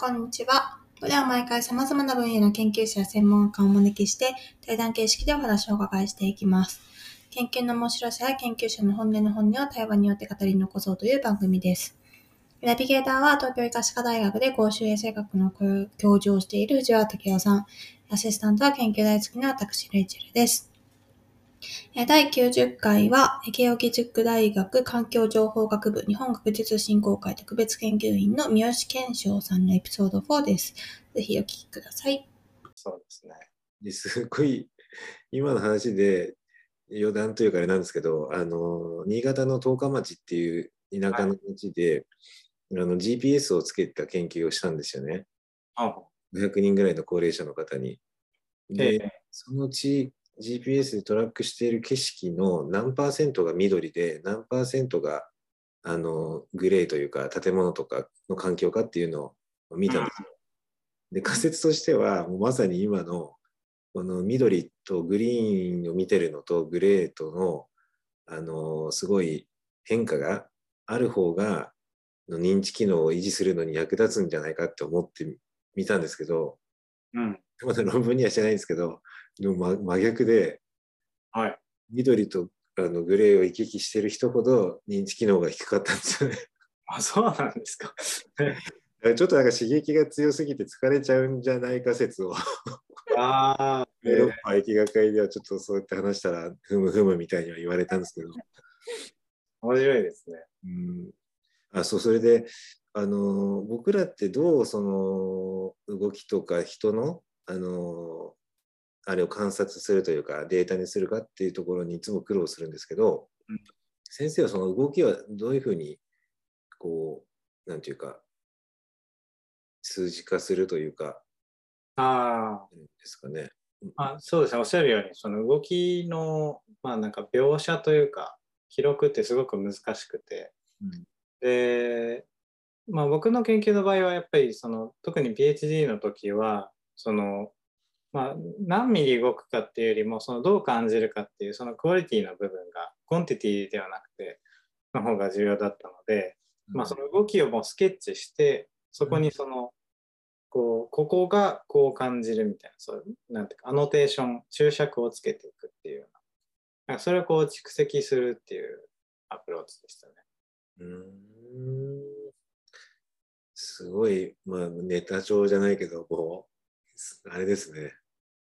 こんにちは。ここでは毎回様々な分野の研究者や専門家をお招きして、対談形式でお話をお伺いしていきます。研究の面白さや研究者の本音の本音を対話によって語り残そうという番組です。ナビゲーターは東京医科歯科大学で公衆衛生学の教授をしている藤原武雄さん。アシスタントは研究大好きな私、レイチェルです。えー第90回は、えー慶應義塾大学環境情報学部日本学術振興会特別研究員の三好健翔さんのエピソード4です。ぜひお聞きください。そうですね。ですごい今の話で余談というかあれなんですけどあの新潟の十日町っていう田舎の町で、あの GPS をつけた研究をしたんですよねあ500人ぐらいの高齢者の方に。で、ええそのうち GPS でトラックしている景色の何パーセントが緑で何パーセントがあのグレーというか建物とかの環境かっていうのを見たんですよ。で仮説としてはもうまさに今のこの緑とグリーンを見てるのとグレーとのあのすごい変化がある方がの認知機能を維持するのに役立つんじゃないかって思ってみたんですけどうん。まだ論文にはしてないんですけどでも真真逆ではい。緑とあのグレーを行き来してる人ほど認知機能が低かったんですよね。あ、そうなんですか。ちょっとなんか刺激が強すぎて疲れちゃうんじゃないか説をああ、ヨーロッパ疫学会ではちょっとそうやって話したらふむふむみたいには言われたんですけど、面白いですね。うん、あそうそれであの僕らってどうその動きとか人のあのあれを観察するというかデータにするかっていうところにいつも苦労するんですけど、うん。先生はその動きはどういうふうにこうなんていうか数字化するというかあですかね。あ、あそうですね。おっしゃるように、その動きの、まあなんか描写というか、記録ってすごく難しくて、うん。で、まあ僕の研究の場合はやっぱりその、特に PhD の時は、その、まあ何ミリ動くかっていうよりも、そのどう感じるかっていう、そのクオリティの部分が、コンティティではなくて、の方が重要だったので、まあ、その動きをもうスケッチしてそこにその、こうここがこう感じるみたいなそうなんていうかアノテーション注釈をつけていくっていうような。なんかそれをこう蓄積するっていうアプローチでしたね。うーん。すごい、まあ、ネタ帳じゃないけど、もう、あれですね。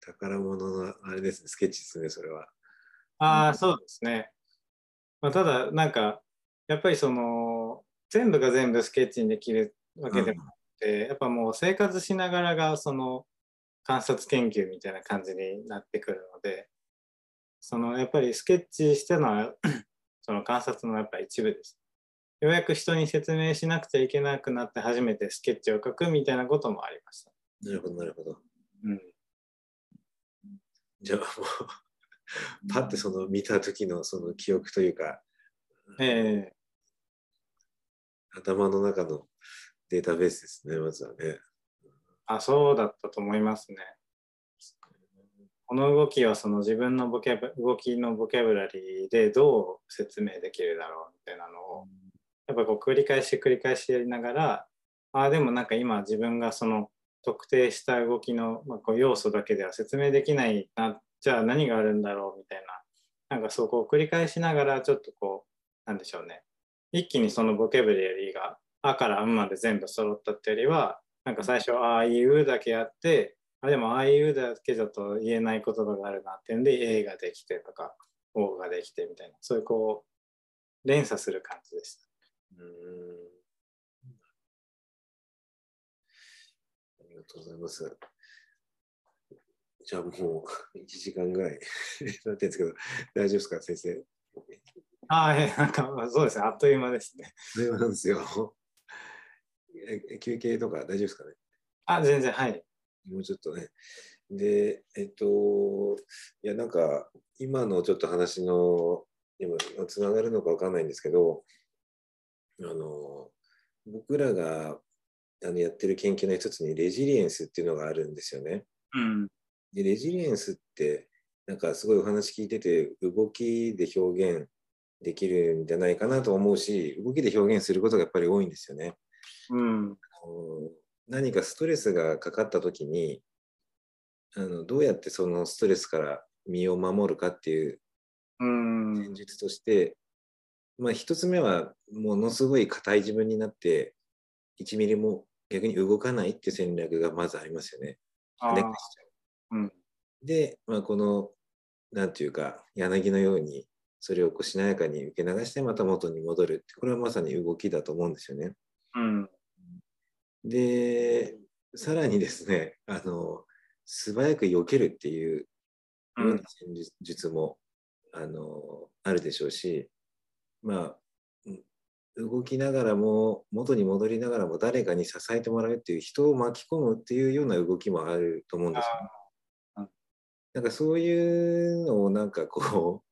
宝物のあれですね、スケッチですね、それは。ああそうですね。まあ、ただなんかやっぱりその全部が全部スケッチにできるわけでもなくて、やっぱもう生活しながらがその観察研究みたいな感じになってくるのでそのやっぱりスケッチしてのは その観察のやっぱ一部です。ようやく人に説明しなくちゃいけなくなって初めてスケッチを描くみたいなこともありました。なるほど、なるほど。うん、じゃあもう、パッてその見た時のその記憶というか、え頭の中のデータベースですね、まずはね。ーあそうだったと思いますね。この動きはその自分のボキャブ動きのボキャブラリーでどう説明できるだろうみたいなのをやっぱこう繰り返し繰り返しやりながらああでもなんか今自分がその特定した動きの、まあ、こう要素だけでは説明できないなじゃあ何があるんだろうみたいななんかそうこう繰り返しながらちょっとこうなんでしょうね。一気にそのボキャブラリーが「あ」から「ん」まで全部揃ったってよりはなんか最初「ああいう」だけやってあでもああいうだけだと言えない言葉があるなってんで A ができてとか O ができてみたいなそういうこう連鎖する感じでした。うーんとうございます。じゃあもう1時間ぐらい なってるんですけど、大丈夫ですか、先生？ああ、えなんかそうですね、あっという間ですね。そうなんですよ。え休憩とか大丈夫ですかね？あ、全然、はい。もうちょっとね。で、えっと、いや、なんか、今のちょっと話の、今、つながるのかわかんないんですけど、あの、僕らがあのやってる研究の一つに、レジリエンスっていうのがあるんですよね。うん。で、レジリエンスって、なんかすごいお話聞いてて、動きで表現できるんじゃないかなと思うし、動きで表現することがやっぱり多いんですよね。うん。あの何かストレスがかかった時にあのどうやってそのストレスから身を守るかっていううん。戦術として、まあ一つ目はものすごい硬い自分になって1ミリも逆に動かないっていう戦略がまずありますよね。あー跳ね返しちゃううん。で、まあ、このなんていうか柳のようにそれをこうしなやかに受け流してまた元に戻るってこれはまさに動きだと思うんですよね。うん。でさらにですねあの素早く避けるっていうう。ようんな戦術も、あのあるでしょうしまあうん動きながらも元に戻りながらも誰かに支えてもらうっていう人を巻き込むっていうような動きもあると思うんですよね。なんかそういうのをなんかこ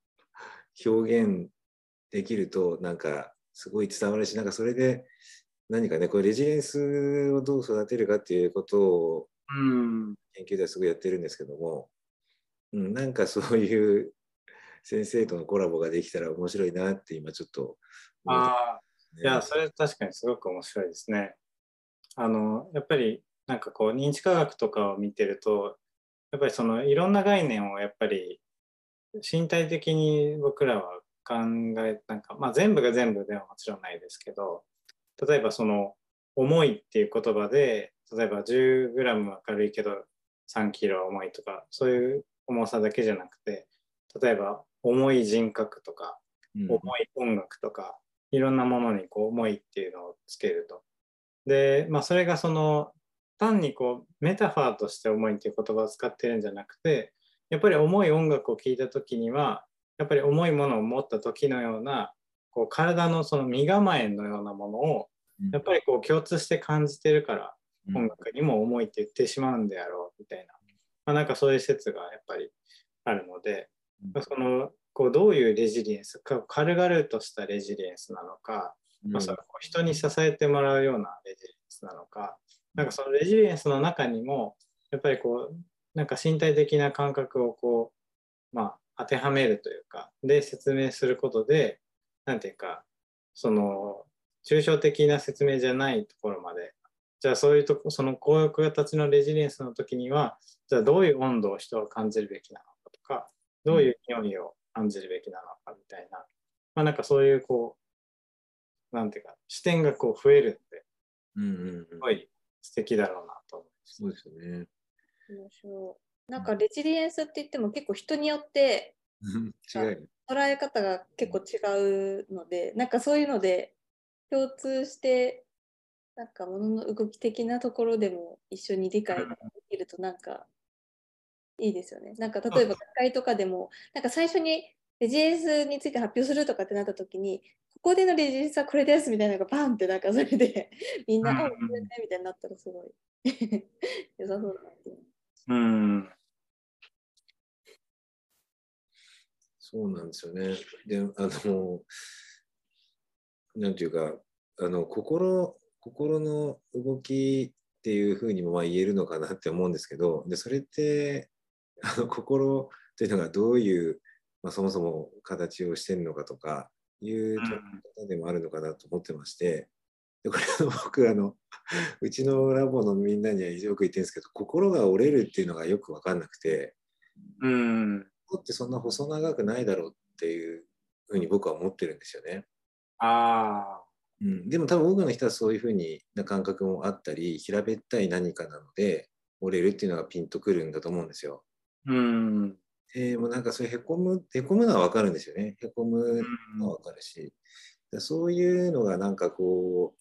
う表現できるとなんかすごい伝わるしなんかそれで何かねこうレジリエンスをどう育てるかっていうことをうん。研究ではすごいやってるんですけども、うん、なんかそういう先生とのコラボができたら面白いなって今ちょっと思っていや、それ確かにすごく面白いですね。あの、やっぱりなんかこう認知科学とかを見てると、やっぱりそのいろんな概念をやっぱり身体的に僕らは考え、なんかまあ全部が全部ではもちろんないですけど、例えばその重いっていう言葉で、例えば 10g は軽いけど3キロ重いとか、そういう重さだけじゃなくて、例えば重い人格とか、うん重い音楽とか、いろんなものにこう重いっていうのをつけると。で、まあそれがその単にこうメタファーとして重いっていう言葉を使ってるんじゃなくて、やっぱり重い音楽を聴いた時には、やっぱり重いものを持った時のような、こう体のその身構えのようなものを、やっぱりこう共通して感じてるから、音楽にも重いって言ってしまうんであろうみたいな、まあ、なんかそういう説がやっぱりあるので、まあそのこうどういうレジリエンスか軽々としたレジリエンスなのか、まあ、それこう人に支えてもらうようなレジリエンスなのかなんかそのレジリエンスの中にもやっぱりこうなんか身体的な感覚をこう、まあ、当てはめるというかで説明することでなんていうかその抽象的な説明じゃないところまでじゃあそういうとこそのこういう形のレジリエンスの時にはじゃあどういう温度を人は感じるべきなのかとかどういう匂いを感じるべきなのかみたいな、まあなんかそういうこう、なんていうか、視点がこう増えるんで、うんうんうんすごい素敵だろうなと思います。そうですよね。面白い。なんかレジリエンスって言っても結構人によって違う。捉え方が結構違うので、なんかそういうので共通して、なんか物の動き的なところでも一緒に理解ができるとなんかいいですよね。なんか例えば学会とかでも、なんか最初にレジリエンスについて発表するとかってなった時に、ここでのレジリエンスはこれですみたいなのがバンってなんかそれで みんな、うんあ、これねみたいになったらすごい 良さそうだなって。うん。そうなんですよね。で、あの、なんていうか、あの、心、心の動きっていうふうにもまあ言えるのかなって思うんですけど、で、それって、あの、心というのがどういう、まあ、そもそも形をしてるのかとかいう方でもあるのかなと思ってまして、でこれあの僕あの、うちのラボのみんなにはよく言ってるんですけど、心が折れるっていうのがよく分かんなくて、うん。心ってそんな細長くないだろうっていうふうに僕は思ってるんですよね。ああ。うん、でも多分多くの人はそういうふうにな感覚もあったり、平べったい何かなので、折れるっていうのがピンとくるんだと思うんですよ。うん。でもうなんかそういうへこむ、へこむのはわかるんですよね。へこむのはわかるし。でそういうのがなんかこ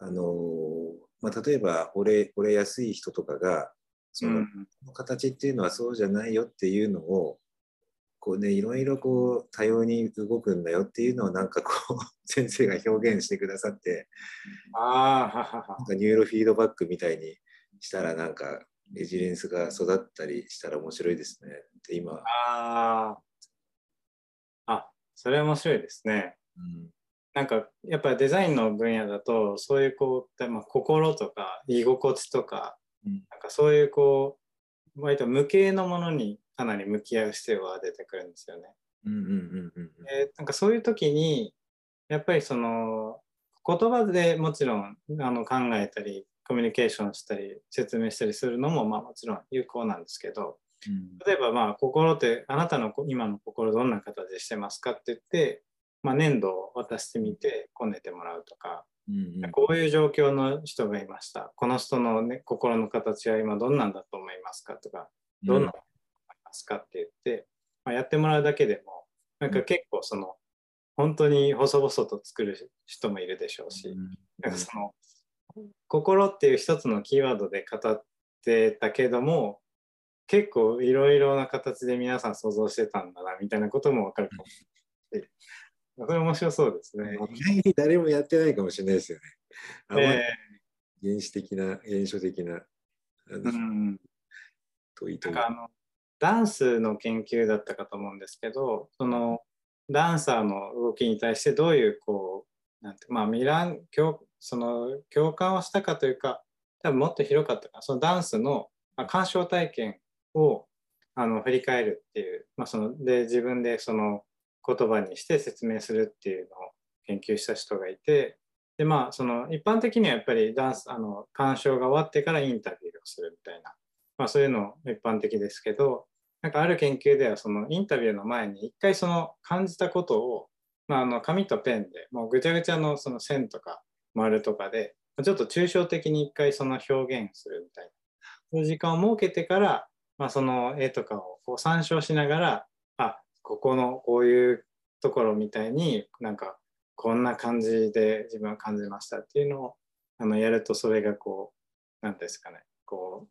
う、あのーまあ、例えば折れ折れやすい人とかが、その形っていうのはそうじゃないよっていうのを、こうね、いろいろこう多様に動くんだよっていうのをなんかこう 先生が表現してくださって、あなん。かニューロフィードバックみたいにしたらなんかレジリエンスが育ったりしたら面白いですね。って今、ああ。あ、それ面白いですね。うんなんかやっぱりデザインの分野だとそういうこう、まあ、心とか居心地とか、うんなんかそういうこう割と無形のものにかなり向き合う必要が出てくるんですよね。うんうんうんうんでなんかそういう時にやっぱりその言葉でもちろんあの考えたりコミュニケーションしたり説明したりするのもまあもちろん有効なんですけど例えばまあ心ってあなたの今の心どんな形でしてますかって言って、まあ、粘土を渡してみてこねてもらうとかうんうん。こういう状況の人がいました。この人の、ね、心の形は今どんなんだと思いますかとかどんなの思いますかって言って、まあ、やってもらうだけでもなんか結構その本当に細々と作る人もいるでしょうし、なんかその心っていう一つのキーワードで語ってたけども結構いろいろな形で皆さん想像してたんだなみたいなことも分かるかもしれない。それ面白そうですね。意外に誰もやってないかもしれないですよね。え原始的な、原初的な、うん、問いかあのダンスの研究だったかと思うんですけどそのダンサーの動きに対してどういうこうなんてまあミラン共その共感をしたかというか多分もっと広かったかそのダンスの、鑑賞体験をあの振り返るっていう、まあ、そので自分でその言葉にして説明するっていうのを研究した人がいてでまあその一般的にはやっぱりダンスあの鑑賞が終わってからインタビューをするみたいなまあ、そういうの一般的ですけどなんかある研究ではそのインタビューの前に一回その感じたことを、まあ、あの紙とペンでもうぐちゃぐちゃのその線とか丸とかでちょっと抽象的に一回その表現するみたいな。そういう時間を設けてから、まあ、その絵とかをこう参照しながらあここのこういうところみたいになんかこんな感じで自分は感じましたっていうのをあのやるとそれがこう何ですかね。こ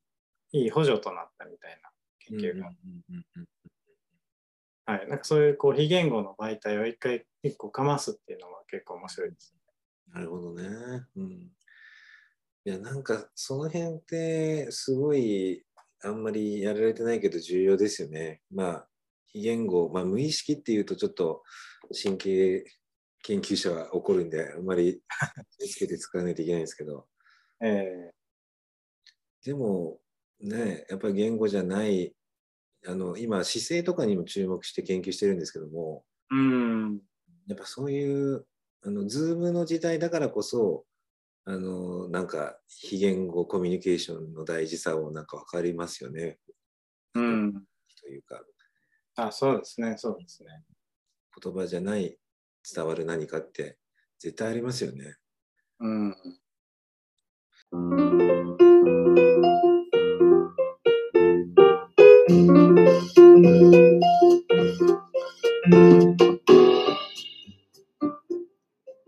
ういい補助となったみたいな研究が、はい、なんかそういうこう非言語の媒体を一回一個かますっていうのは結構面白いです。なるほどね。うん。いや、なんかその辺ってすごいあんまりやられてないけど重要ですよね。まあ、非言語、まあ無意識っていうとちょっと神経研究者は怒るんで、あんまり気をつけて使わないといけないんですけど、えでもね、やっぱり言語じゃない、あの、今姿勢とかにも注目して研究してるんですけども、ー、うん、やっぱそういう、あの、ズームの時代だからこそ、あの、なんか、非言語コミュニケーションの大事さをなんか分かりますよね。うん、というか、あ、そうですね、そうですね。言葉じゃない伝わる何かって絶対ありますよね。うん、うん